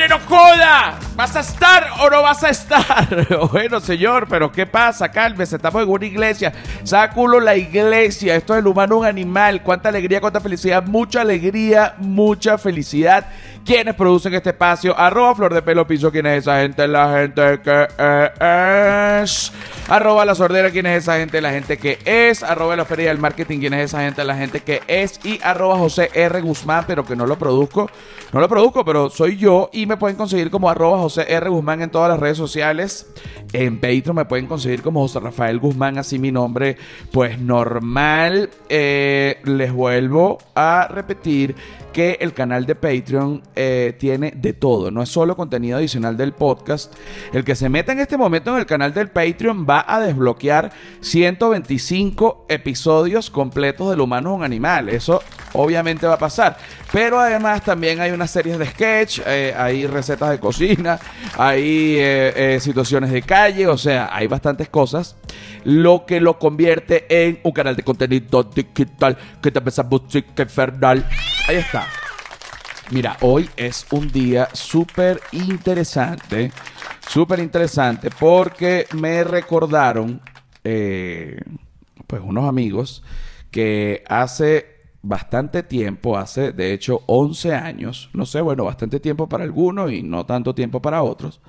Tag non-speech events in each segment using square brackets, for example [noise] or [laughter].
tu madre? ¡No joda! ¿Vas a estar o no vas a estar? [laughs] bueno, señor, pero ¿qué pasa? Cálmese, estamos en una iglesia. Sáculo la iglesia. Esto es el humano un animal. Cuánta alegría, cuánta felicidad. Mucha alegría, mucha felicidad. ¿Quiénes producen este espacio? Arroba Flor de Pelo Piso. ¿Quién es esa gente? La gente que es. Arroba La Sordera. ¿Quién es esa gente? La gente que es. Arroba La Feria del Marketing. ¿Quién es esa gente? La gente que es. Y arroba José R. Guzmán, pero que no lo produzco. No lo produzco, pero soy yo. Y me pueden conseguir como arroba José R. Guzmán en todas las redes sociales. En Patreon me pueden conseguir como José Rafael Guzmán, así mi nombre, pues normal. Eh, les vuelvo a repetir que el canal de Patreon eh, tiene de todo, no es solo contenido adicional del podcast. El que se meta en este momento en el canal del Patreon va a desbloquear 125 episodios completos del humano un animal. Eso obviamente va a pasar. Pero además también hay una serie de sketch, eh, hay recetas de cocina, hay eh, situaciones de calle, o sea, hay bastantes cosas. Lo que lo convierte en un canal de contenido digital que te pesa música infernal. Ahí está. Mira, hoy es un día súper interesante, súper interesante porque me recordaron, eh, pues unos amigos que hace bastante tiempo, hace de hecho 11 años, no sé, bueno, bastante tiempo para algunos y no tanto tiempo para otros,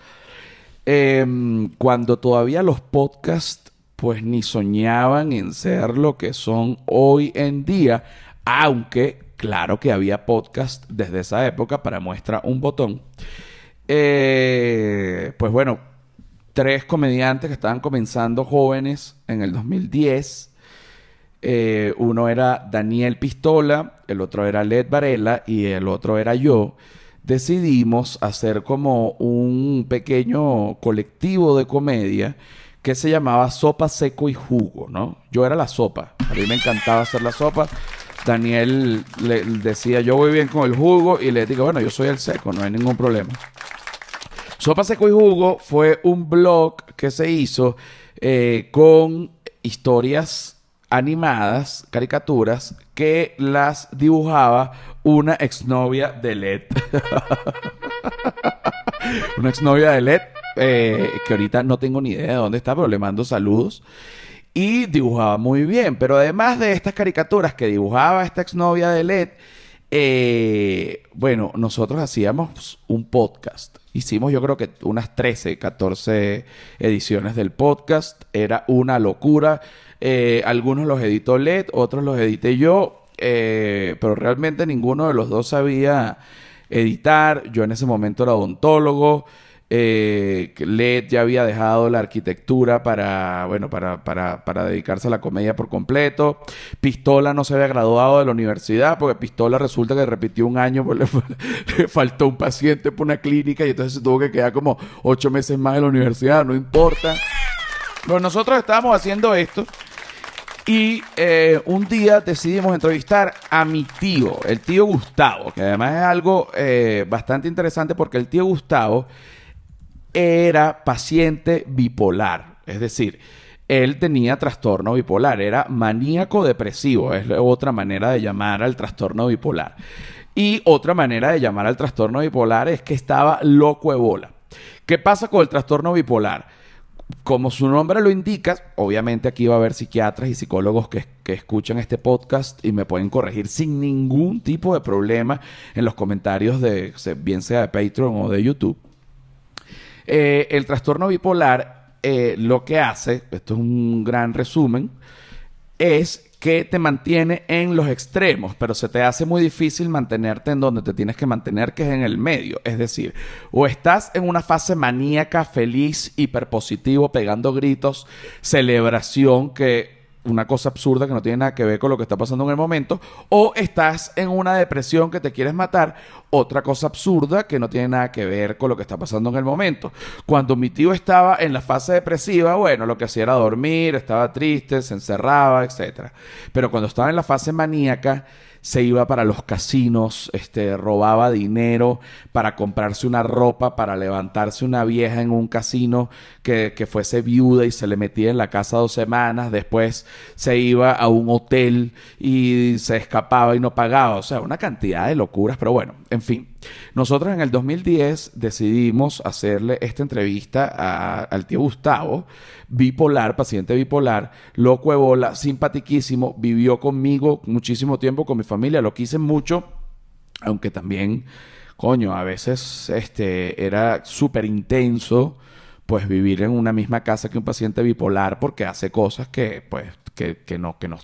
em, cuando todavía los podcasts pues ni soñaban en ser lo que son hoy en día, aunque Claro que había podcast desde esa época para muestra un botón. Eh, pues bueno, tres comediantes que estaban comenzando jóvenes en el 2010. Eh, uno era Daniel Pistola, el otro era Led Varela y el otro era yo. Decidimos hacer como un pequeño colectivo de comedia que se llamaba Sopa Seco y Jugo, ¿no? Yo era la sopa. A mí me encantaba hacer la sopa. Daniel le decía, yo voy bien con el jugo y le digo, bueno, yo soy el seco, no hay ningún problema. Sopa Seco y Jugo fue un blog que se hizo eh, con historias animadas, caricaturas, que las dibujaba una exnovia de LED. [laughs] una exnovia de LED, eh, que ahorita no tengo ni idea de dónde está, pero le mando saludos y dibujaba muy bien. Pero además de estas caricaturas que dibujaba esta exnovia de LED, eh, bueno, nosotros hacíamos un podcast. Hicimos yo creo que unas 13, 14 ediciones del podcast. Era una locura. Eh, algunos los editó LED, otros los edité yo. Eh, pero realmente ninguno de los dos sabía editar. Yo en ese momento era odontólogo. Eh, Led ya había dejado la arquitectura para, bueno, para, para, para, dedicarse a la comedia por completo. Pistola no se había graduado de la universidad porque Pistola resulta que repitió un año, [laughs] pues le, faltó un paciente por una clínica y entonces se tuvo que quedar como ocho meses más en la universidad, no importa. Pero nosotros estábamos haciendo esto. Y eh, un día decidimos entrevistar a mi tío, el tío Gustavo, que además es algo eh, bastante interesante porque el tío Gustavo era paciente bipolar. Es decir, él tenía trastorno bipolar, era maníaco depresivo, es otra manera de llamar al trastorno bipolar. Y otra manera de llamar al trastorno bipolar es que estaba loco de bola. ¿Qué pasa con el trastorno bipolar? Como su nombre lo indica, obviamente aquí va a haber psiquiatras y psicólogos que, que, escuchan este podcast y me pueden corregir sin ningún tipo de problema en los comentarios de bien sea de Patreon o de YouTube. Eh, el trastorno bipolar eh, lo que hace, esto es un gran resumen, es que te mantiene en los extremos, pero se te hace muy difícil mantenerte en donde te tienes que mantener, que es en el medio. Es decir, o estás en una fase maníaca, feliz, hiperpositivo, pegando gritos, celebración, que una cosa absurda que no tiene nada que ver con lo que está pasando en el momento, o estás en una depresión que te quieres matar, otra cosa absurda que no tiene nada que ver con lo que está pasando en el momento. Cuando mi tío estaba en la fase depresiva, bueno, lo que hacía era dormir, estaba triste, se encerraba, etc. Pero cuando estaba en la fase maníaca, se iba para los casinos, este, robaba dinero para comprarse una ropa, para levantarse una vieja en un casino que, que fuese viuda y se le metía en la casa dos semanas, después se iba a un hotel y se escapaba y no pagaba. O sea, una cantidad de locuras, pero bueno, en fin. Nosotros en el 2010 decidimos hacerle esta entrevista al tío Gustavo, bipolar, paciente bipolar, loco de bola, simpatiquísimo, vivió conmigo muchísimo tiempo con mi familia, lo quise mucho, aunque también, coño, a veces este, era súper intenso pues vivir en una misma casa que un paciente bipolar porque hace cosas que pues que no que no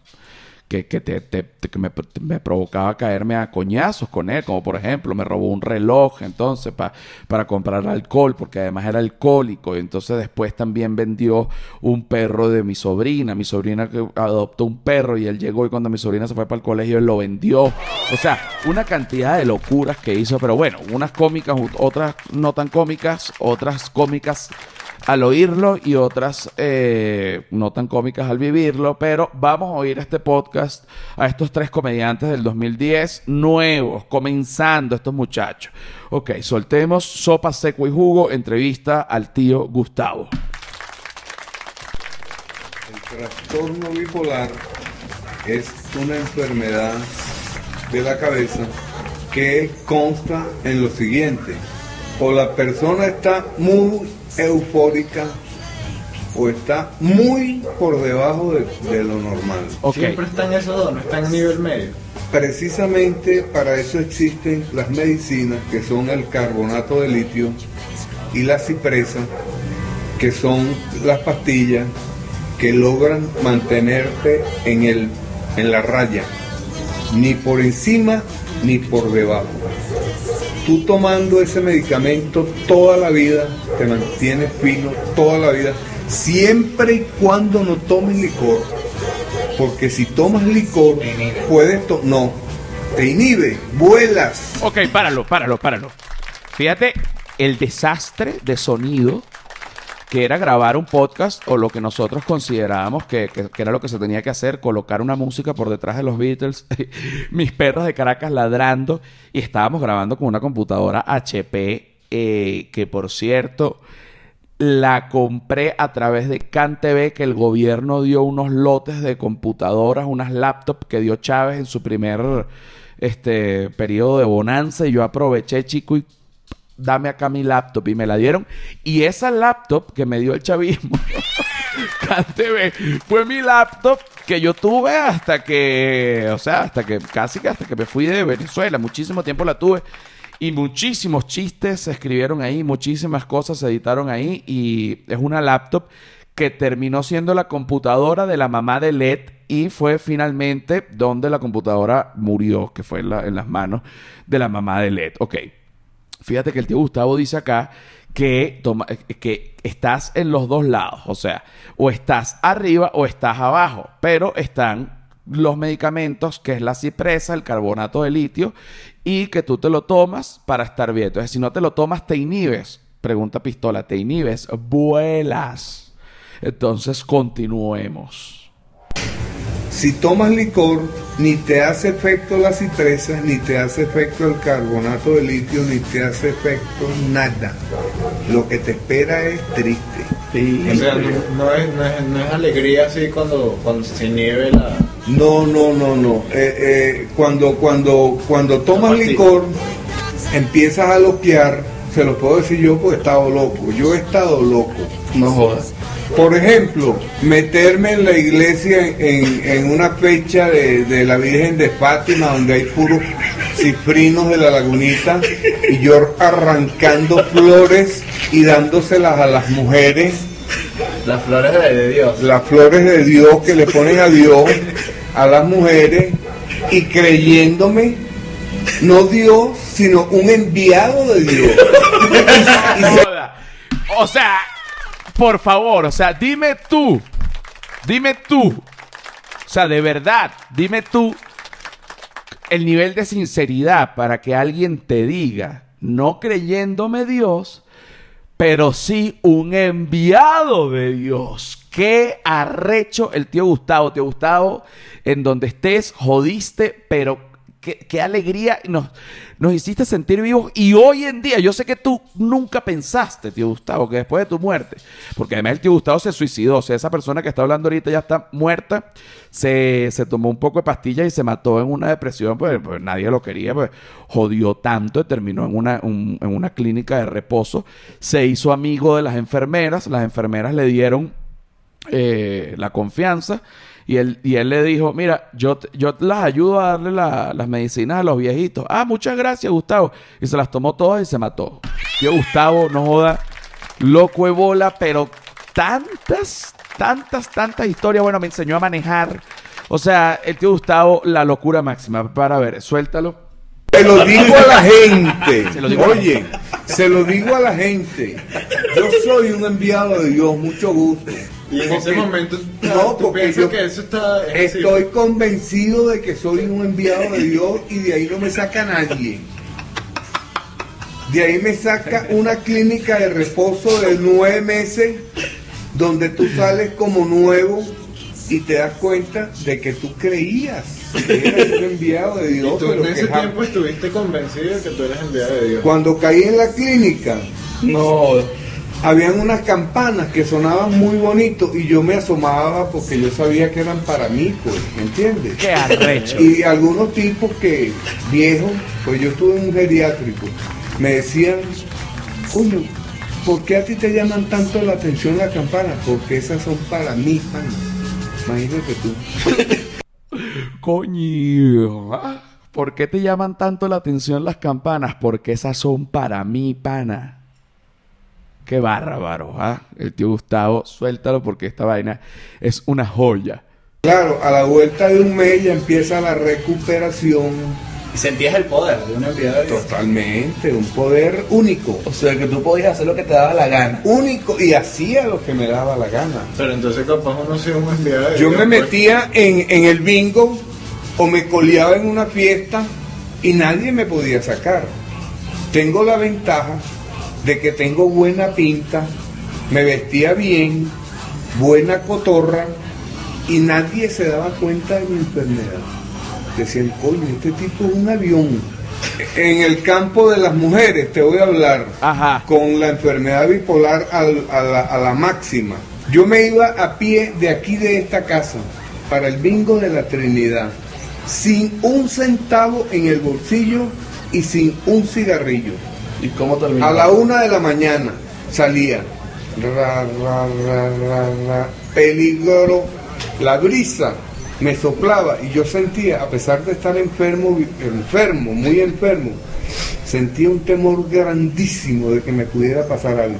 que, que, te, que me, provocaba caerme a coñazos con él, como por ejemplo me robó un reloj entonces para comprar alcohol, porque además era alcohólico, y entonces después también vendió un perro de mi sobrina, mi sobrina que adoptó un perro y él llegó y cuando mi sobrina se fue para el colegio él lo vendió, o sea, una cantidad de locuras que hizo, pero bueno, unas cómicas, otras no tan cómicas, otras cómicas al oírlo y otras eh, no tan cómicas al vivirlo, pero vamos a oír este podcast a estos tres comediantes del 2010 nuevos, comenzando estos muchachos. Ok, soltemos sopa, seco y jugo, entrevista al tío Gustavo. El trastorno bipolar es una enfermedad de la cabeza que consta en lo siguiente. O la persona está muy eufórica o está muy por debajo de, lo normal. Siempre están esos dos, no están a nivel medio. Precisamente para eso existen las medicinas que son el carbonato de litio y la cipresa, que son las pastillas que logran mantenerte en, el, en la raya, ni por encima ni por debajo tú tomando ese medicamento toda la vida, te mantienes fino toda la vida, siempre y cuando no tomes licor. Porque si tomas licor, puedes to no, te inhibe, vuelas. Ok, páralo, páralo, páralo. Fíjate el desastre de sonido que era grabar un podcast o lo que nosotros considerábamos que, era lo que se tenía que hacer, colocar una música por detrás de los Beatles, [laughs] mis perros de Caracas ladrando y estábamos grabando con una computadora HP eh, que por cierto la compré a través de CanTV que el gobierno dio unos lotes de computadoras, unas laptops que dio Chávez en su primer este periodo de bonanza y yo aproveché chico y dame acá mi laptop y me la dieron. Y esa laptop que me dio el chavismo, [laughs] fue mi laptop que yo tuve hasta que, o sea, hasta que casi que hasta que me fui de Venezuela. Muchísimo tiempo la tuve. Y muchísimos chistes se escribieron ahí, muchísimas cosas se editaron ahí. Y es una laptop que terminó siendo la computadora de la mamá de LED y fue finalmente donde la computadora murió, que fue en, en las manos de la mamá de LED. Ok. Fíjate que el tío Gustavo dice acá que, toma, que estás en los dos lados, o sea, o estás arriba o estás abajo, pero están los medicamentos, que es la cipresa, el carbonato de litio, y que tú te lo tomas para estar bien. Entonces, si no te lo tomas, te inhibes. Pregunta Pistola, ¿te inhibes? Vuelas. Entonces, continuemos. Si tomas licor, ni te hace efecto la cipresa, ni te hace efecto el carbonato de litio, ni te hace efecto nada. Lo que te espera es triste. O sea, no, es, alegría así cuando, cuando se nieve la... No, no, no, no. Eh, eh, cuando, cuando, cuando tomas licor, empiezas a loquear, se lo puedo decir yo porque he estado loco. Yo he estado loco. No jodas. Por ejemplo, meterme en la iglesia en, una fecha de, la Virgen de Fátima donde hay puros cifrinos de la lagunita y yo arrancando flores y dándoselas a las mujeres. Las flores de Dios. Las flores de Dios que le ponen a Dios a las mujeres y creyéndome no Dios, sino un enviado de Dios. [laughs] o sea, por favor, o sea, dime tú, dime tú, o sea, de verdad, dime tú el nivel de sinceridad para que alguien te diga, no creyéndome Dios, pero sí un enviado de Dios. Qué arrecho el tío Gustavo. Tío Gustavo, en donde estés, jodiste, pero qué, alegría nos, nos hiciste sentir vivos. Y hoy en día, yo sé que tú nunca pensaste, tío Gustavo, que después de tu muerte, porque además el tío Gustavo se suicidó, o sea, esa persona que está hablando ahorita ya está muerta, se, se tomó un poco de pastillas y se mató en una depresión, pues, pues nadie lo quería, pues jodió tanto, terminó en una, un- en una clínica de reposo, se hizo amigo de las enfermeras, las enfermeras le dieron eh, la confianza. Y él, y él le dijo, mira, yo, yo las ayudo a darle la- las medicinas a los viejitos. Ah, muchas gracias, Gustavo. Y se las tomó todas y se mató. Tío Gustavo, no joda, loco de bola, pero tantas, tantas, tantas historias. Bueno, me enseñó a manejar. O sea, el tío Gustavo, la locura máxima. Para ver, suéltalo. Se lo digo a la gente. [laughs] Se lo digo a la Oye, se lo digo a la gente. Yo soy un enviado de Dios, mucho gusto. Y en ese Porque- momento no, tú porque piensas yo que eso está... es así. estoy convencido de que soy un enviado de Dios y de ahí no me saca nadie. De ahí me saca una clínica de reposo de nueve meses donde tú sales como nuevo y te das cuenta de que tú creías que eras un enviado de Dios. Y tú pero en ese tiempo estuviste convencido de que tú eres enviado de Dios. Cuando caí en la clínica, No, habían unas campanas que sonaban muy bonito y yo me asomaba porque yo sabía que eran para mí, pues, ¿me entiendes? Qué arrecho. Y algunos tipos que, viejos, pues yo estuve en un geriátrico, me decían, coño, ¿por qué a ti te llaman tanto la atención las campanas? Porque esas son para mí, pana. Imagínate tú. [laughs] Coño. ah, ¿Por qué te llaman tanto la atención las campanas? Porque esas son para mí, pana. Qué bárbaro, ¿ah? El tío Gustavo, suéltalo porque esta vaina es una joya. Claro, a la vuelta de un mes ya empieza la recuperación y sentías el poder de un enviado de Dios. totalmente, un poder único. O sea, que tú podías hacer lo que te daba la gana. Único y hacía lo que me daba la gana. Pero entonces capaz uno sí es un enviado de Yo me pues. metía en, en el bingo o me coleaba en una fiesta y nadie me podía sacar. Tengo la ventaja de que tengo buena pinta, me vestía bien, buena cotorra y nadie se daba cuenta de mi enfermedad. Decían, coño, este tipo es un avión. En el campo de las mujeres te voy a hablar Ajá. con la enfermedad bipolar al- a, la, a la máxima. Yo me iba a pie de aquí de esta casa para el bingo de la Trinidad, sin un centavo en el bolsillo y sin un cigarrillo. ¿Y cómo? A la una de la mañana salía. Ra, ra, ra. Peligro. La brisa me soplaba y yo sentía, a pesar de estar enfermo, enfermo, muy enfermo, sentía un temor grandísimo de que me pudiera pasar algo.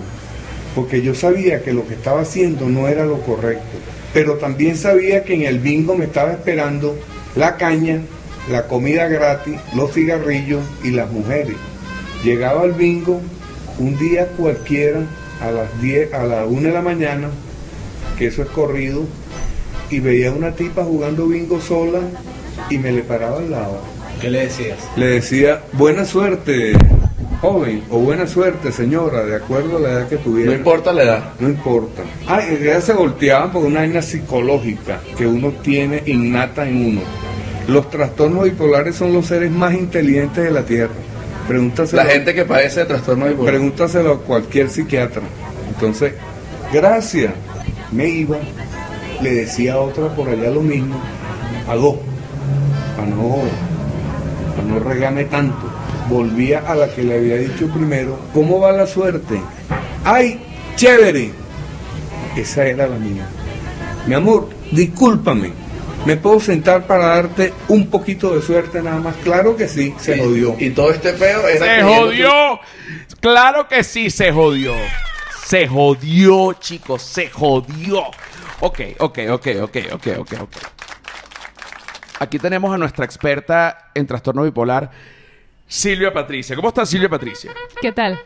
Porque yo sabía que lo que estaba haciendo no era lo correcto. Pero también sabía que en el bingo me estaba esperando la caña, la comida gratis, los cigarrillos y las mujeres. Llegaba al bingo un día cualquiera a las 10, a la 1 de la mañana, que eso es corrido, y veía a una tipa jugando bingo sola y me le paraba al lado. ¿Qué le decías? Le decía, buena suerte, joven, o buena suerte, señora, de acuerdo a la edad que tuviera. No importa la edad. No importa. Ah, realidad se volteaban por una vaina psicológica que uno tiene innata en uno. Los trastornos bipolares son los seres más inteligentes de la Tierra. Pregúntaselo, La gente que padece de trastorno bipolar. pregúntaselo a cualquier psiquiatra. Entonces, gracias. Me iba, le decía a otra por allá lo mismo, a dos, para no, para no regarme tanto. Volvía a la que le había dicho primero, ¿cómo va la suerte? ¡Ay, chévere! Esa era la mía. Mi amor, discúlpame. ¿Me puedo sentar para darte un poquito de suerte nada más? Claro que sí, se jodió. Y todo este peo era ¡Se jodió! Claro que sí, se jodió. Se jodió, chicos, se jodió. Ok, ok, ok, ok, ok, ok, ok. Aquí tenemos a nuestra experta en trastorno bipolar, Silvia Patricia. ¿Cómo estás, Silvia Patricia? ¿Qué tal?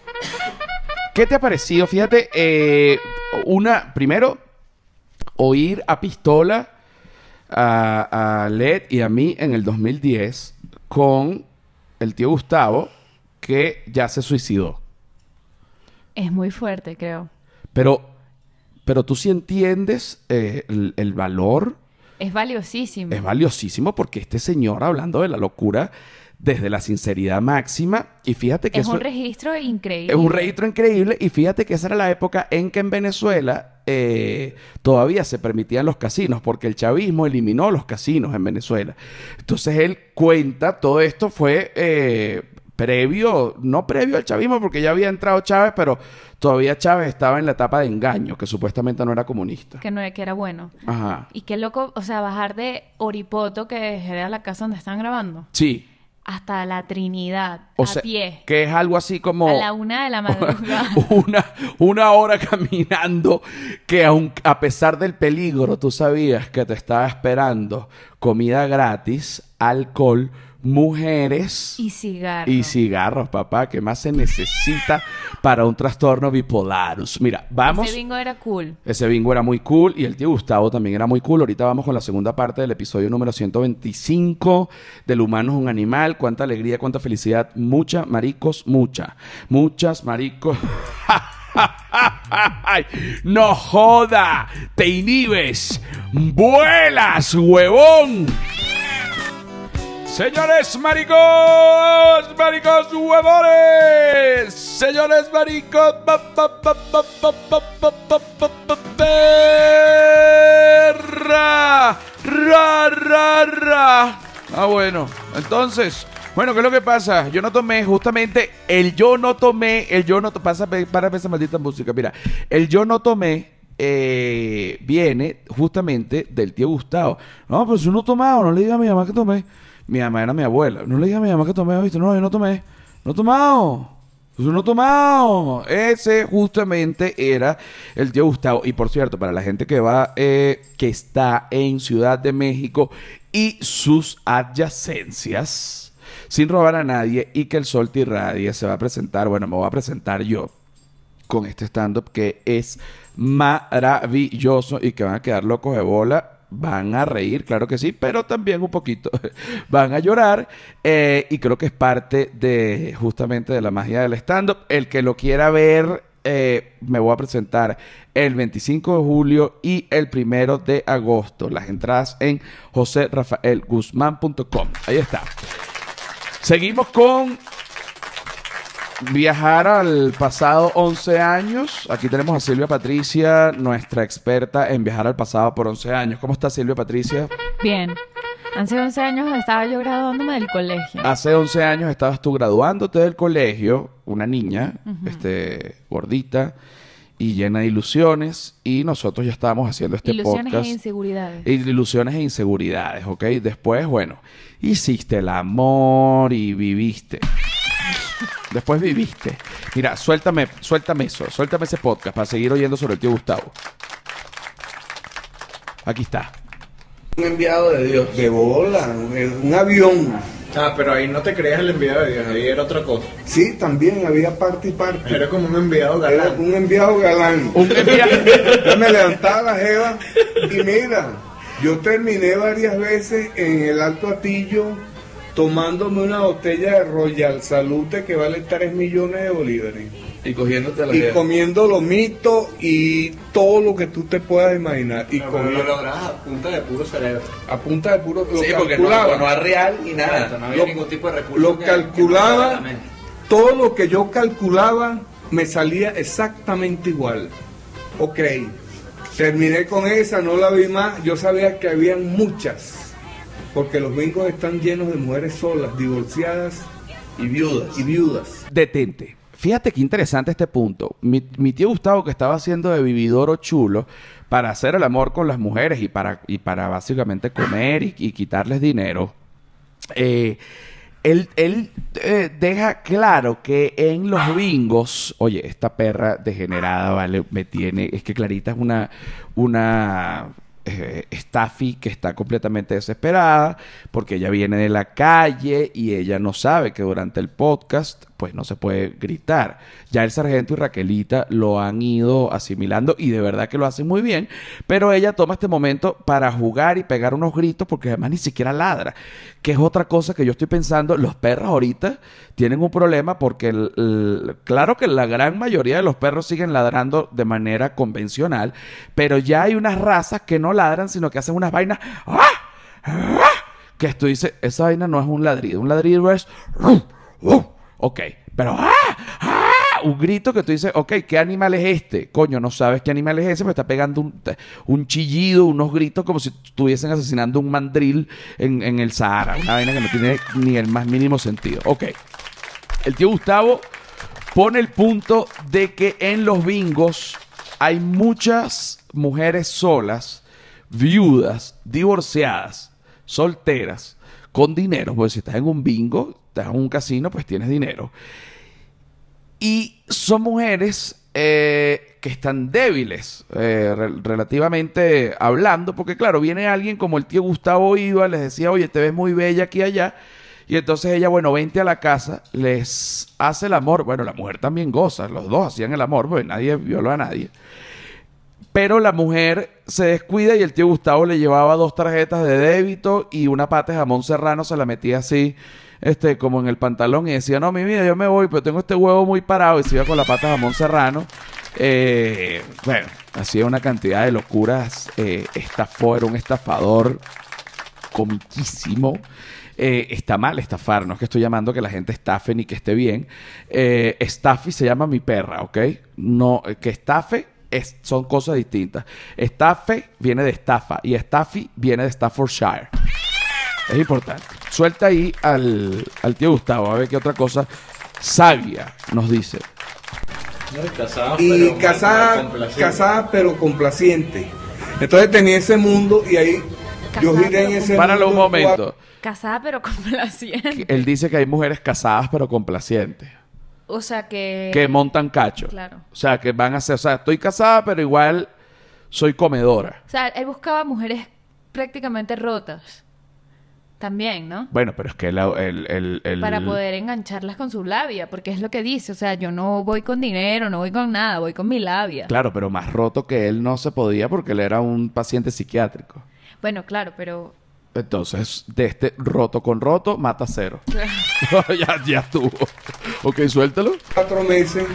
¿Qué te ha parecido? Fíjate, eh, una, primero, oír a Pistola, a, a Led y a mí en el 2010 con el tío Gustavo, que ya se suicidó. Es muy fuerte, creo. Pero, pero tú sí entiendes eh, el, el valor Es valiosísimo. Es valiosísimo porque este señor hablando de la locura desde la sinceridad máxima y fíjate que es eso- un registro increíble. es un registro increíble y fíjate que esa era la época en que en Venezuela eh, todavía se permitían los casinos porque el chavismo eliminó los casinos en Venezuela. Entonces él cuenta, todo esto fue eh, previo, no previo al chavismo porque ya había entrado Chávez, pero todavía Chávez estaba en la etapa de engaño, que supuestamente no era comunista. Que, no, que era bueno. Ajá. Y qué loco, o sea, bajar de Oripoto, que era la casa donde están grabando, Sí. Hasta la Trinidad, O a sea, pie, que es algo así como... a la una de la [laughs] madrugada. una, una hora caminando que aun, a pesar del peligro, tú sabías que te estaba esperando comida gratis, alcohol, mujeres y cigarro. y cigarros, papá. ¿Qué más se necesita para un trastorno bipolarus? Mira, vamos... Ese bingo era cool. Ese bingo era muy cool y el tío Gustavo también era muy cool. Ahorita vamos con la segunda parte del episodio número 125 del humano es un animal. Cuánta alegría, cuánta felicidad. Mucha, maricos, mucha. Muchas, maricos. [laughs] ¡No joda! ¡Te inhibes! ¡Vuelas, huevón! Señores maricos, maricos huevones, señores maricos, ra, ra, ra, ra. Ah, bueno, entonces, bueno, ¿qué es lo que pasa? Yo no tomé, justamente, el yo no tomé, el yo no tomé, pasa, para esa maldita música, mira, el yo no tomé eh, viene justamente del tío Gustavo. No, pues uno tomaba, no le diga a mi mamá que tomé. Mi mamá era mi abuela. No le diga a mi mamá que tomé, ¿viste? No, yo no tomé. No he tomado. Yo no he tomado. Ese justamente era el tío Gustavo. Y por cierto, para la gente que va, eh, que está en Ciudad de México y sus adyacencias, sin robar a nadie y que el sol te irradie, se va a presentar, bueno, me voy a presentar yo con este stand-up que es maravilloso y que van a quedar locos de bola. Van a reír, claro que sí, pero también un poquito [laughs] van a llorar. eh, y creo que es parte de justamente de la magia del stand-up. El que lo quiera ver, eh, me voy a presentar el 25 de julio y el primero de agosto. Las entradas en joserrafaelguzmán.com. Ahí está. Seguimos con viajar al pasado 11 años. Aquí tenemos a Silvia Patricia, nuestra experta en viajar al pasado por 11 años. ¿Cómo está Silvia Patricia? Bien. Hace 11 años estaba yo graduándome del colegio. Hace 11 años estabas tú graduándote del colegio, una niña, este, gordita y llena de ilusiones, y nosotros ya estábamos haciendo este Ilusiones podcast. e inseguridades. Ilusiones e inseguridades, ¿ok? Después, bueno, hiciste el amor y viviste. Después viviste. Mira, suéltame, suéltame eso, suéltame ese podcast para seguir oyendo sobre el tío Gustavo. Aquí está. Un enviado de Dios. De bola, un, avión. Ah, pero ahí no te creías el enviado de Dios, ahí era otra cosa. Sí, también había parte y parte. Era como un enviado Era galán. un enviado galán. Un enviado. Yo me levantaba la jeva y mira, yo terminé varias veces en el Alto Atillo tomándome una botella de Royal Salute que vale 3 millones de bolívares. Y cogiéndote la Y comiendo lomito y todo lo que tú te puedas imaginar. Y Pero lo comiendo lograbas a punta de puro cerebro. a punta de puro... Lo Sí, porque no, calculaba. no es real ni nada. No había Lo- ningún tipo de recurso. lo que- calculaba. que todo lo que yo calculaba me salía exactamente igual. Ok, terminé con esa, no la vi más. Yo sabía que habían muchas, porque los bingos están llenos de mujeres solas, divorciadas Y viudas. y viudas. Detente. Fíjate qué interesante este punto. Mi, tío Gustavo, que estaba haciendo de vividor o chulo para hacer el amor con las mujeres y para, y para básicamente comer y, y quitarles dinero, eh, él, él, eh, deja claro que en los bingos, oye, esta perra degenerada, vale, me tiene, es que Clarita es una, una eh, Staffy que está completamente desesperada porque ella viene de la calle y ella no sabe que durante el podcast pues no se puede gritar. Ya el sargento y Raquelita lo han ido asimilando y de verdad que lo hacen muy bien, pero ella toma este momento para jugar y pegar unos gritos porque además ni siquiera ladra, que es otra cosa que yo estoy pensando, los perros ahorita tienen un problema porque claro que la gran mayoría de los perros siguen ladrando de manera convencional, pero ya hay unas razas que no ladran, sino que hacen unas vainas ¡ah! ¡ah! que tú dices, esa vaina no es un ladrido, un ladrido es. Ok, pero ¡ah! ¡ah! un grito que tú dices, ok, ¿qué animal es este? Coño, no sabes qué animal es ese, pero está pegando un, un chillido, unos gritos como si estuviesen asesinando un mandril en, en el Sahara, una vaina que no tiene ni el más mínimo sentido. Ok, el tío Gustavo pone el punto de que en los bingos hay muchas mujeres solas, viudas, divorciadas, solteras, con dinero. Porque si estás en un bingo, estás en un casino, pues tienes dinero. Y son mujeres eh, que están débiles, eh, re- relativamente hablando, porque claro, viene alguien como el tío Gustavo iba, les decía, oye, te ves muy bella aquí y allá. Y entonces ella, bueno, vente a la casa, les hace el amor. Bueno, la mujer también goza, los dos hacían el amor, porque nadie violó a nadie. Pero la mujer se descuida y el tío Gustavo le llevaba dos tarjetas de débito y una pata jamón serrano se la metía así, este, como en el pantalón y decía, no, mi vida, yo me voy, pero tengo este huevo muy parado y se iba con la pata de jamón serrano. Eh, bueno, hacía una cantidad de locuras, eh, estafó, era un estafador comiquísimo. Eh, está mal estafar, no es que estoy llamando que la gente estafe ni que esté bien. Eh, estafi se llama mi perra, ¿ok? No, que estafe es- son cosas distintas. Estafe viene de estafa y estafi viene de Staffordshire. Es importante. Suelta ahí al, al tío Gustavo, a ver qué otra cosa sabia nos dice. No, y casada, Y pero casada, casada pero complaciente. Entonces tenía ese mundo y ahí yo Casada, giré en ese Páralo un momento. Casada pero complaciente. Él dice que hay mujeres casadas pero complacientes. O sea que... Que montan cacho. Claro. O sea, que van a ser, o sea, estoy casada pero igual soy comedora. O sea, él buscaba mujeres prácticamente rotas. También, ¿no? Bueno, pero es que la- el, el- el- Para poder engancharlas con su labia, porque es lo que dice. O sea, yo no voy con dinero, no voy con nada, voy con mi labia. Claro, pero más roto que él no se podía porque él era un paciente psiquiátrico. Bueno, claro, pero... Entonces, de este roto con roto, mata cero. [laughs] [laughs] ya, ya estuvo. Ok, suéltalo. cuatro meses.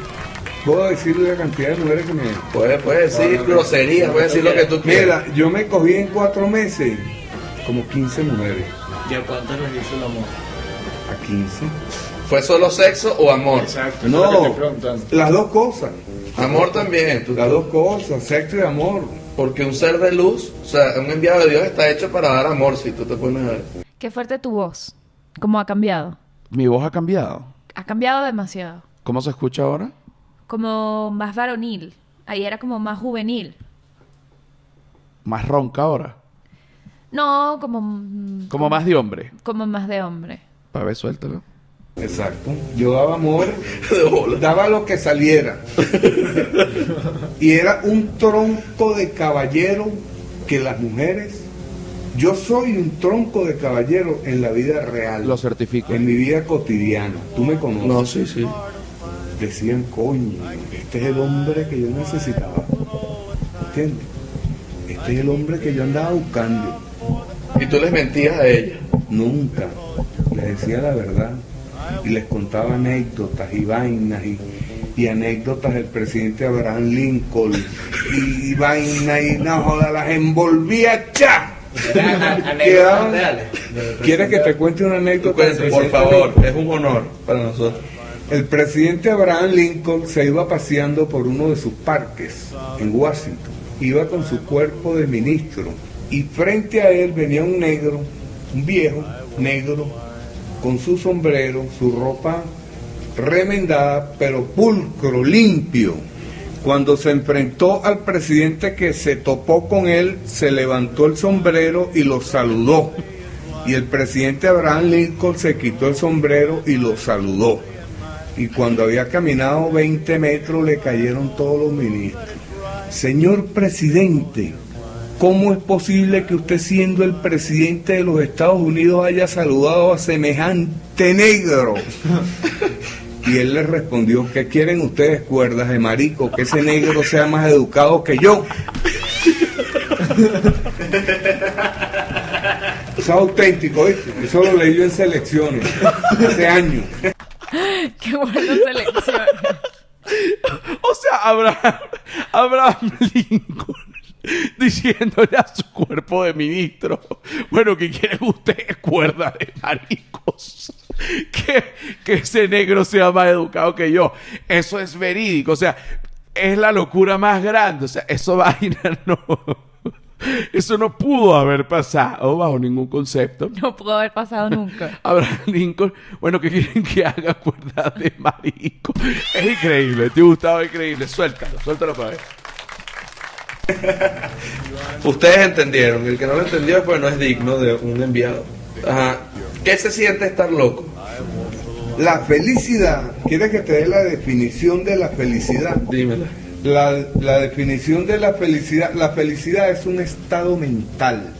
Puedo decirle la cantidad de mujeres que me... Puedes puedes decir groserías, puedes decir lo que tú quieras. Mira, yo me cogí en cuatro meses como 15 mujeres. ¿Y a cuántas les hizo el amor? A 15. ¿Fue solo sexo o amor? Exacto, No, las dos cosas. Amor también. tú- Las dos cosas, sexo y amor. Porque un ser de luz, o sea, un enviado de Dios está hecho para dar amor, si tú te pones a ver. Qué fuerte tu voz. ¿Cómo ha cambiado? Mi voz ha cambiado. Ha cambiado demasiado. ¿Cómo se escucha ahora? Como más varonil. Ahí era como más juvenil. Más ronca ahora. No, como... mm, Como más de hombre. Como más de hombre. A ver, suéltalo. Exacto. Yo daba amor, [laughs] daba lo que saliera. [laughs] Y era un tronco de caballero que las mujeres. Yo soy un tronco de caballero en la vida real. Lo certifico. En mi vida cotidiana. Tú me conoces. No, sí, sí. Decían, coño, este es el hombre que yo necesitaba. ¿Entiendes? Este es el hombre que yo andaba buscando. Y tú les mentías a ella. Nunca. Les decía la verdad. Y les contaba anécdotas y vainas y, y anécdotas del presidente Abraham Lincoln. Y, y vainas y no joda, las envolvía ya. Quedaban- ¿Quieres que te cuente una anécdota? del cuentes, por favor, es un honor para nosotros. El presidente Abraham Lincoln se iba paseando por uno de sus parques en Washington. Iba con su cuerpo de ministro y frente a él venía un negro, un viejo negro, con su sombrero, su ropa remendada, pero pulcro, limpio. Cuando se enfrentó al presidente que se topó con él, se levantó el sombrero y lo saludó. Y el presidente Abraham Lincoln se quitó el sombrero y lo saludó. Y cuando había caminado 20 metros le cayeron todos los ministros. Señor presidente, ¿cómo es posible que usted siendo el presidente de los Estados Unidos haya saludado a semejante negro? Y él le respondió, ¿qué quieren ustedes, cuerdas de marico? Que ese negro sea más educado que yo. Eso es auténtico, ¿viste? Eso lo leí yo en selecciones, hace años. Qué buena selección. O sea, Abraham, Abraham Lincoln [laughs] diciéndole a su cuerpo de ministro, bueno, ¿qué quieren ustedes, cuerda de maricos? [laughs] Que, que ese negro sea más educado que yo. Eso es verídico, o sea, es la locura más grande, o sea, eso [laughs] vaina no... Eso no pudo haber pasado bajo ningún concepto. No pudo haber pasado nunca. Abraham Lincoln, bueno, ¿qué quieren que haga cuerda de marico? Es increíble, te gustaba increíble. Suéltalo, suéltalo para ver. [laughs] Ustedes entendieron. El que no lo entendió, pues no es digno de un enviado. Ajá. ¿Qué se siente estar loco? La felicidad, ¿quieres que te dé la definición de la felicidad? Dímela. La, la definición de la felicidad, la felicidad es un estado mental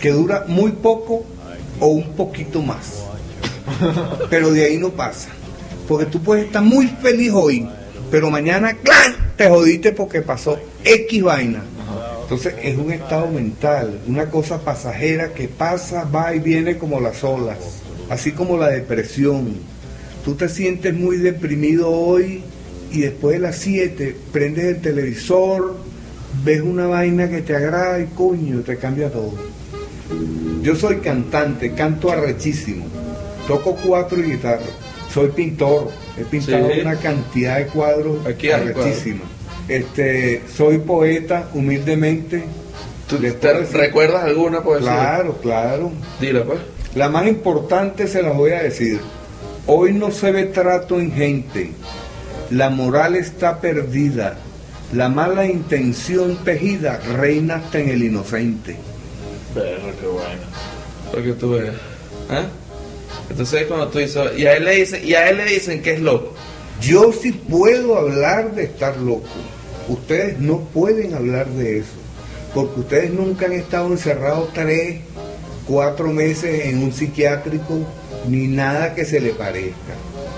que dura muy poco o un poquito más. [laughs] Pero de ahí no pasa. Porque tú puedes estar muy feliz hoy, pero mañana ¡clan! te jodiste porque pasó X vaina. Entonces es un estado mental, una cosa pasajera que pasa, va y viene como las olas, así como la depresión. Tú te sientes muy deprimido hoy y después de las 7 prendes el televisor, ves una vaina que te agrada y coño, te cambia todo. Yo soy cantante, canto arrechísimo, toco cuatro y guitarra, soy pintor, he pintado Sí. una cantidad de cuadros Aquí arrechísimos. Este, soy poeta, humildemente. ¿Tú Les te puedo decir- recuerdas alguna poesía? Claro, claro. Dila, pues. La más importante se las voy a decir. Hoy no se ve trato en gente. La moral está perdida. La mala intención tejida reina hasta en el inocente. Perro, qué bueno. Lo que tú veas. ¿Ah? Entonces cuando tú dices, y a él le dicen, y a él le dicen que es loco. Yo sí puedo hablar de estar loco. Ustedes no pueden hablar de eso. Porque ustedes nunca han estado encerrados tres, cuatro meses en un psiquiátrico, ni nada que se le parezca.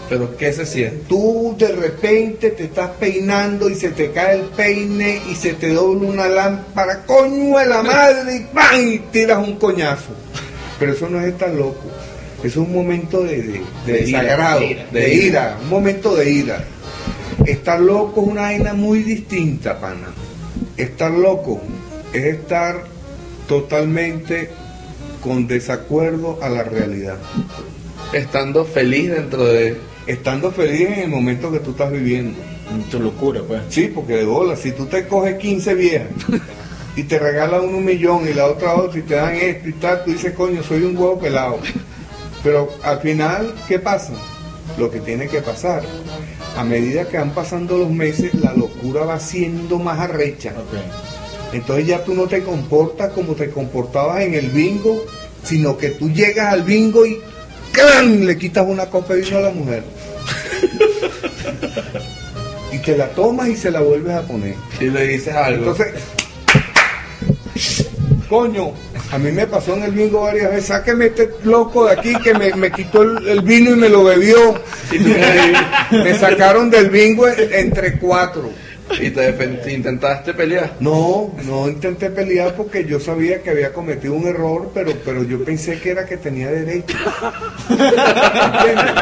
Pero ¿qué se siente? Tú de repente te estás peinando y se te cae el peine y se te dobla una lámpara, coño de la madre, y ¡pam! y tiras un coñazo. Pero eso no es estar loco. Es un momento de, de- de De desagrado, de ira, de de ira, un momento de ira. Estar loco es una vaina muy distinta, pana. Estar loco es estar totalmente con desacuerdo a la realidad. Estando feliz dentro de... Estando feliz en el momento que tú estás viviendo. Tu locura, pues. Sí, porque de bola, si tú te coges 15 viejas [laughs] y te regalan uno un millón y la otra otra y te dan esto y tal, tú dices, coño, soy un huevo pelado. Pero al final, ¿qué pasa? Lo que tiene que pasar. A medida que van pasando los meses, la locura va siendo más arrecha. Entonces ya tú no te comportas como te comportabas en el bingo, sino que tú llegas al bingo y ¡clan! le quitas una copa de vino a la mujer. [laughs] y te la tomas y se la vuelves a poner. Y le dices algo. Entonces, coño, a mí me pasó en el bingo varias veces, sáqueme este loco de aquí que me, me quitó el, el vino y me lo bebió. [laughs] Me sacaron del bingo entre cuatro. y te intentaste pelear. No, no intenté pelear porque yo sabía que había cometido un error, pero, pero yo pensé que era que tenía derecho. ¿Entiendes?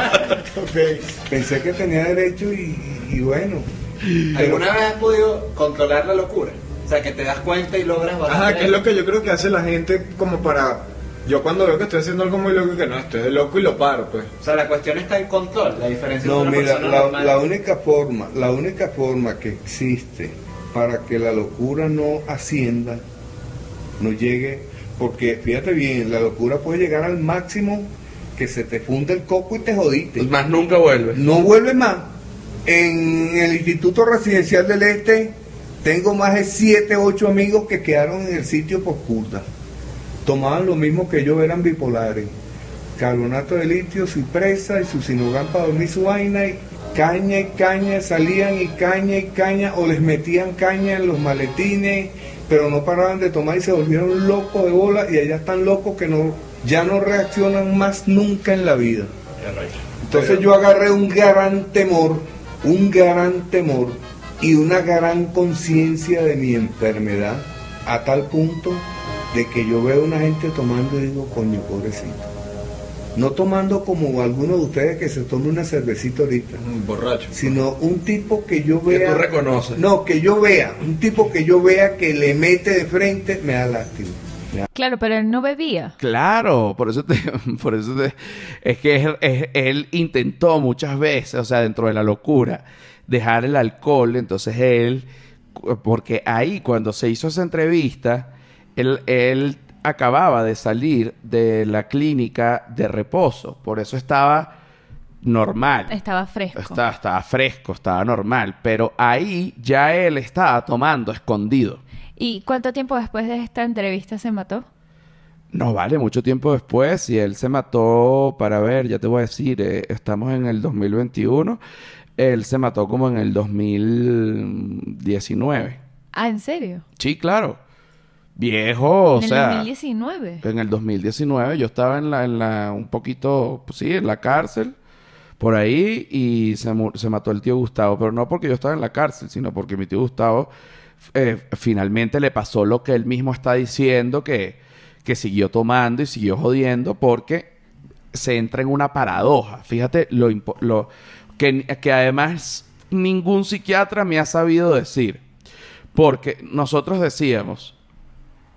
[laughs] Pensé que tenía derecho y, y bueno. Pero- ¿Alguna vez has podido controlar la locura? O sea, que te das cuenta y logras bajar. Ajá, que es lo que yo creo que hace la gente como para... Yo cuando veo que estoy haciendo algo muy loco y que no, estoy de loco y lo paro, pues. O sea, la cuestión está en control. La diferencia No, entre una mira, la, normal- la única forma, la única forma que existe para que la locura no ascienda, no llegue, porque fíjate bien, la locura puede llegar al máximo que se te funde el coco y te jodiste. Más nunca vuelves. No vuelve más. En el Instituto Residencial del Este tengo más de 7, 8 amigos que quedaron en el sitio por curda. Tomaban lo mismo que yo, eran bipolares. Carbonato de litio, cipresa y su sinogán para dormir su vaina y caña y caña, salían y caña y caña o les metían caña en los maletines, pero no paraban de tomar y se volvieron locos de bola y allá están locos que no, ya no reaccionan más nunca en la vida. Entonces yo agarré un gran temor, un gran temor y una gran conciencia de mi enfermedad a tal punto de que yo veo una gente tomando y digo, coño, pobrecito. No tomando como algunos de ustedes que se tome una cervecita ahorita, Un borracho. sino un tipo que yo Que vea... tú reconoces. No, que yo vea, un tipo que yo vea que le mete de frente, me da lástima. Claro, pero él no bebía. Claro, por eso te, [laughs] por eso te- es que es- es- él intentó muchas veces, o sea, dentro de la locura, dejar el alcohol, entonces él, porque ahí cuando se hizo esa entrevista, él, él acababa de salir de la clínica de reposo, por eso estaba normal. Estaba fresco. Estaba, estaba fresco, estaba normal, pero ahí ya él estaba tomando escondido. ¿Y cuánto tiempo después de esta entrevista se mató? No vale, mucho tiempo después, y él se mató, para ver, ya te voy a decir, eh, estamos en el 2021, él se mató como en el 2019. Ah, ¿en serio? Sí, claro. Viejo, o en el sea, 2019. en el 2019 yo estaba en la, en la, un poquito, pues sí, en la cárcel, por ahí, y se, se mató el tío Gustavo, pero no porque yo estaba en la cárcel, sino porque mi tío Gustavo eh, finalmente le pasó lo que él mismo está diciendo, que, que siguió tomando y siguió jodiendo porque se entra en una paradoja. Fíjate lo, lo que, que además ningún psiquiatra me ha sabido decir. Porque nosotros decíamos,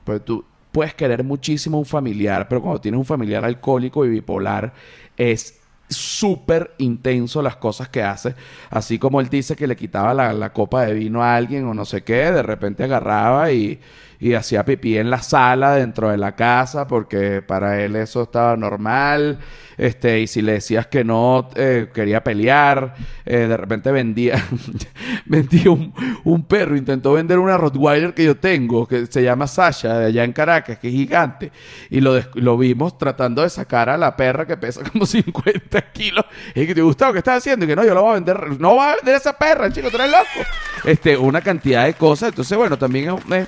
pues tú puedes querer muchísimo a un familiar, pero cuando tienes un familiar alcohólico y bipolar, es súper intenso las cosas que hace. Así como él dice que le quitaba la, la copa de vino a alguien o no sé qué, de repente agarraba y, y hacía pipí en la sala dentro de la casa porque para él eso estaba normal. Este, y si le decías que no, eh, quería pelear. Eh, de repente vendía, [laughs] vendía un, perro. Intentó vender una Rottweiler que yo tengo, que se llama Sasha, de allá en Caracas, que es gigante. Y lo, lo vimos tratando de sacar a la perra que pesa [laughs] como 50 kilos. Y que te gustaba, ¿qué estás haciendo? Y que no, yo lo voy a vender. No vas a vender esa perra, chico, tú eres loco. Este, una cantidad de cosas. Entonces, bueno, también es- es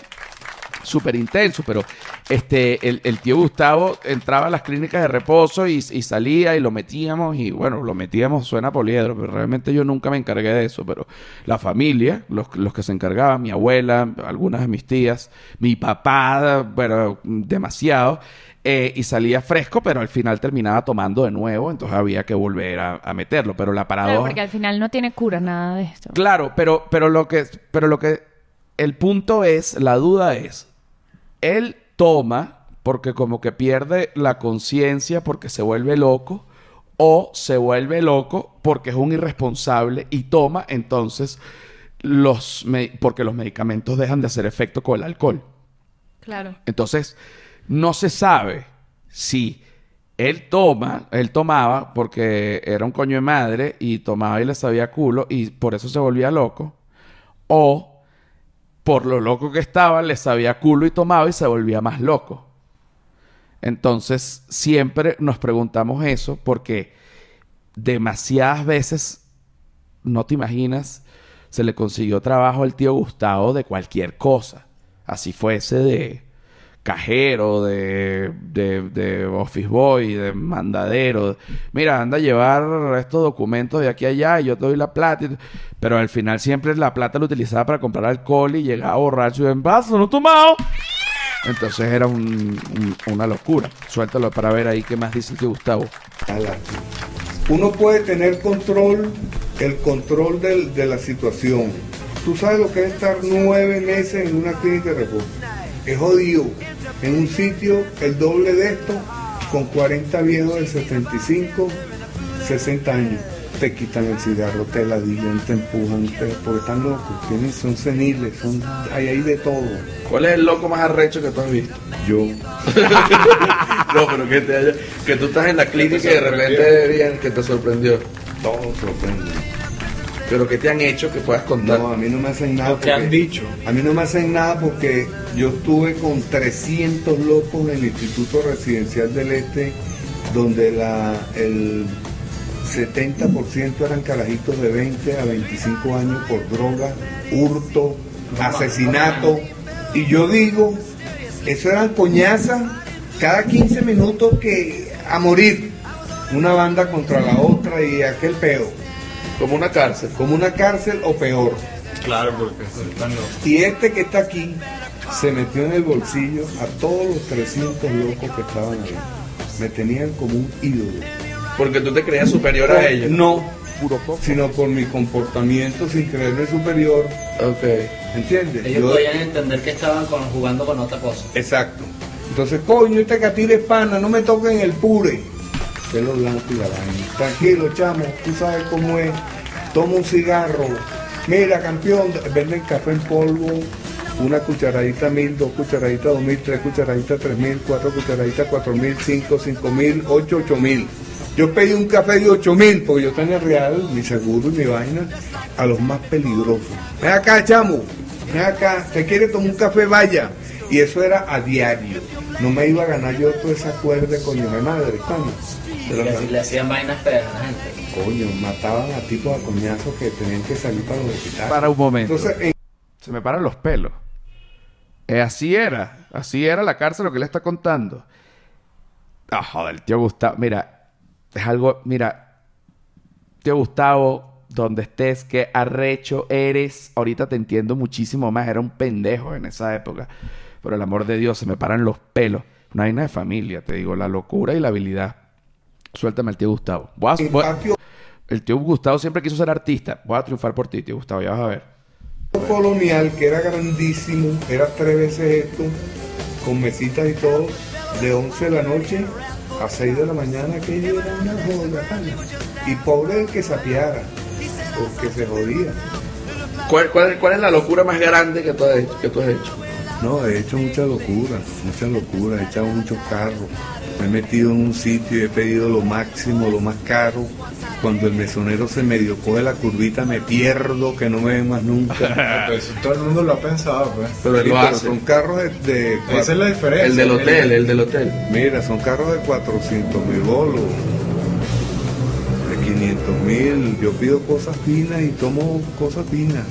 súper intenso, pero este, el, el tío Gustavo entraba a las clínicas de reposo y, y salía y lo metíamos y bueno, lo metíamos, suena poliedro, pero realmente yo nunca me encargué de eso, pero la familia, los, los que se encargaban, mi abuela, algunas de mis tías, mi papá, bueno, demasiado, eh, y salía fresco, pero al final terminaba tomando de nuevo, entonces había que volver a, a meterlo, pero la paradoja... Claro, porque al final no tiene cura nada de esto. Claro, pero, pero lo que, pero lo que, el punto es, la duda es, él toma porque como que pierde la conciencia porque se vuelve loco o se vuelve loco porque es un irresponsable y toma entonces los, porque los medicamentos dejan de hacer efecto con el alcohol. Claro. Entonces, no se sabe si él toma, él tomaba porque era un coño de madre y tomaba y le sabía culo y por eso se volvía loco, o por lo loco que estaba, le sabía culo y tomaba y se volvía más loco. Entonces, siempre nos preguntamos eso porque demasiadas veces, no te imaginas, se le consiguió trabajo al tío Gustavo de cualquier cosa. Así fuese de cajero, de, de, de office boy, de mandadero. Mira, anda a llevar estos documentos de aquí a allá y yo te doy la plata. Pero al final siempre la plata la utilizaba para comprar alcohol y llegaba borracho y en vaso, no tomado. Entonces era un- un- una locura. Suéltalo para ver ahí qué más dice tío Gustavo. Uno puede tener control, el control de la situación. Tú sabes lo que es estar nueve meses en una clínica de reposo. Es jodido. En un sitio el doble de esto, con 40 viejos de 75, 60 años. Te quitan el cigarro, te la digan, te empujan, te- porque están locos. Tienen, son seniles, son, hay ahí de todo. ¿Cuál es el loco más arrecho que tú has visto? Yo. [laughs] No, pero que te haya, que tú estás en la clínica y de repente bien, que te sorprendió. Todo sorprende. Pero que te han hecho que puedas contar. No, a mí no me hacen nada. Lo que han porque- dicho. A mí no me hacen nada porque yo estuve con 300 locos en el Instituto Residencial del Este, donde la, el 70% eran carajitos de 20 a 25 años por droga, hurto, asesinato. Y yo digo, eso eran coñazas cada 15 minutos que a morir. una banda contra la otra y aquel peo, Como una cárcel. como una cárcel o peor. Claro, porque están locos. Y este que está aquí se metió en el bolsillo a todos los 300 locos que estaban ahí. Me tenían como un ídolo. Porque tú te creías superior a ellos. No, Puro poco. sino por mi comportamiento sin creerme superior. Ok. ¿Entiendes? Ellos Yo- podían entender que estaban con- jugando con otra cosa. Exacto. Entonces, coño, este catire es pana, no me toquen el pure. Pelo blanco y la vaina. Tranquilo, chamo, tú sabes cómo es. Toma un cigarro. Mira, campeón, venden café en polvo. Una cucharadita mil, dos cucharaditas dos mil, tres cucharaditas tres mil, cuatro cucharaditas cuatro mil, cinco, cinco mil, ocho, ocho mil. Yo pedí un café de ocho mil porque yo tenía real, mi seguro y mi vaina, a los más peligrosos. Ven acá, chamo, ven acá, te quiere tomar un café, vaya. Y eso era a diario. No me iba a ganar yo toda esa cuerda, coño de madre. Le, le hacían vainas feas a la gente. Coño, mataban a tipos a coñazos que tenían que salir para los hospitales. Para un momento. Entonces, en- Se me paran los pelos. Eh, así era. Así era la cárcel lo que le está contando. Ah, joder, el tío Gustavo. Mira, es algo. Mira, tío Gustavo, donde estés, qué arrecho eres. Ahorita te entiendo muchísimo más. Era un pendejo en esa época. Por el amor de Dios, se me paran los pelos. Una vaina de familia, te digo, la locura y la habilidad. Suéltame al tío Gustavo. Voy a- en voy a- patio el tío Gustavo siempre quiso ser artista. Voy a triunfar por ti, tío Gustavo, ya vas a ver. colonial, que era grandísimo, era tres veces esto, con mesitas y todo, de 11 de la noche a 6 de la mañana, que era una joda. Y pobre el que sapeara, porque se jodía. ¿Cuál, cuál, cuál es la locura más grande que tú has hecho? Que tú has hecho? No, he hecho mucha locura, mucha locura, he echado muchos carros. Me he metido en un sitio y he pedido lo máximo, lo más caro. Cuando el mesonero se medio coge la curvita, me pierdo, que no me ven más nunca. [laughs] Pero eso todo el mundo lo ha pensado, pues. Pero lo pero son carros de, de Esa es la diferencia. El del hotel, el del hotel. Mira, son carros de 400 mil bolos, de 500 mil. Yo pido cosas finas y tomo cosas finas.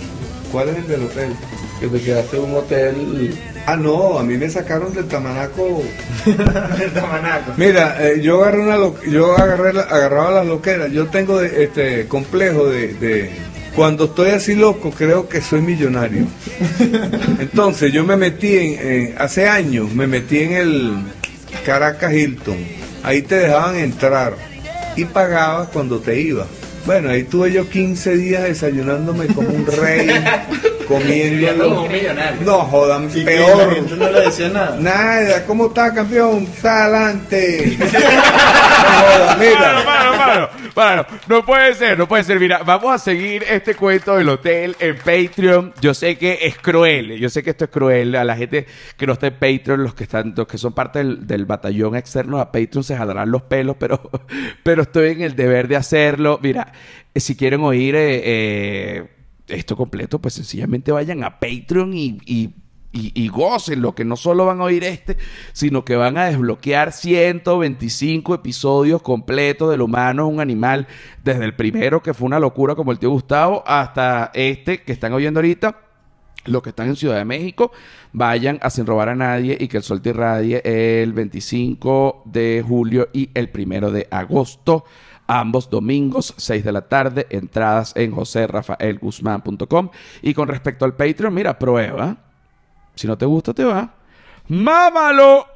¿Cuál es el del hotel? Que te quedaste en un hotel. Ah, no, a mí me sacaron del tamanaco. [laughs] El tamanaco. Mira, eh, yo agarré una lo- yo agarré la- agarraba las loqueras. Yo tengo de- este complejo de, de- cuando estoy así loco creo que soy millonario. [laughs] Entonces yo me metí en, en- hace años me metí en el Caracas Hilton. Ahí te dejaban entrar y pagabas cuando te ibas. Bueno, ahí tuve yo 15 días desayunándome como un rey, [laughs] comiendo. Como un millonario. No jodan, Y que peor. la gente no le decía nada. Nada, ¿cómo está campeón? Está adelante. [laughs] Mano, mano, mano, no puede ser, no puede ser. Mira, vamos a seguir este cuento del hotel en Patreon. Yo sé que es cruel, yo sé que esto es cruel. A la gente que no está en Patreon, los que están, los que son parte del, batallón externo a Patreon se jalarán los pelos, pero, [laughs] pero estoy en el deber de hacerlo. Mira, eh, si quieren oír eh, eh, esto completo, pues sencillamente vayan a Patreon y y, gocen lo que no solo van a oír este, sino que van a desbloquear 125 episodios completos del humano un animal, desde el primero que fue una locura como el tío Gustavo, hasta este que están oyendo ahorita. Los que están en Ciudad de México, vayan a Sin Robar a Nadie y que el sol te irradie el 25 de julio y el primero de agosto. Ambos domingos, 6 de la tarde, entradas en joserrafaelguzmán.com. Y con respecto al Patreon, mira, prueba. Si no te gusta, te va. ¡Mámalo!